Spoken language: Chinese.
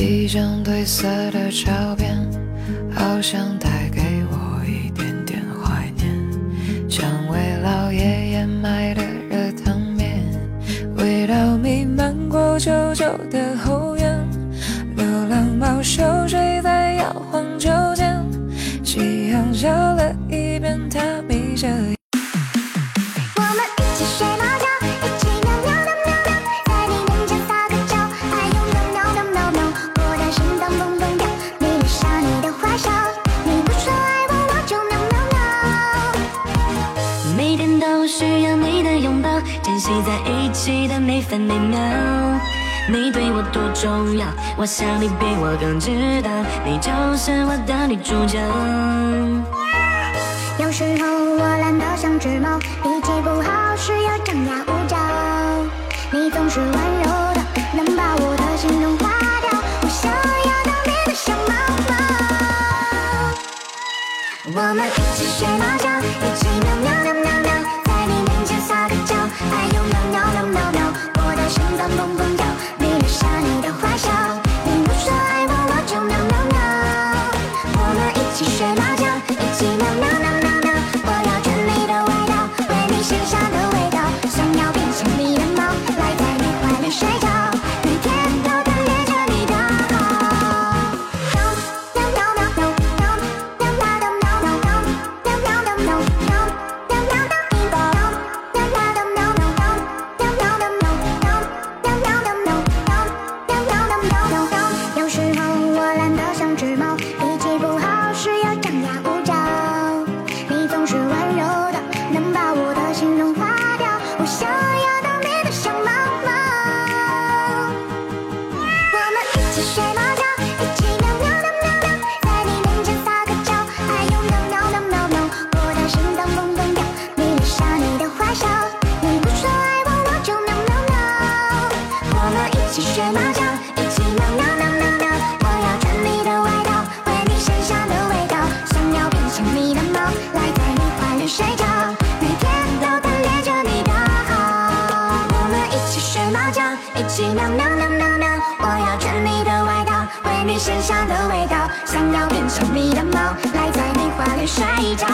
一张褪色的照片，好像带给我一点点怀念。蔷薇老爷爷买的热汤面，味道弥漫过旧旧的后院。流浪猫嗅着。你在一起的每分每秒你对我多重要我想你比我更知道你就是我的女主角有时候我懒得像只猫脾气不好时又张牙舞爪你总是温柔的能把我的心融化掉我想要当你的小猫猫我们一起学猫叫一起喵学猫叫一起喵喵喵喵喵在你面前撒个娇哎呦喵喵喵喵喵我的心脏砰砰跳你恋上你的坏笑你不说爱我我就喵喵喵我们一起学猫叫一起喵喵喵喵喵我要穿你的外套闻你身上的味道想要变成你的猫赖在你怀里睡觉每天都贪恋着你的好我们一起学猫叫一起喵喵香的味道，想要变成你的猫，赖在你怀里睡着。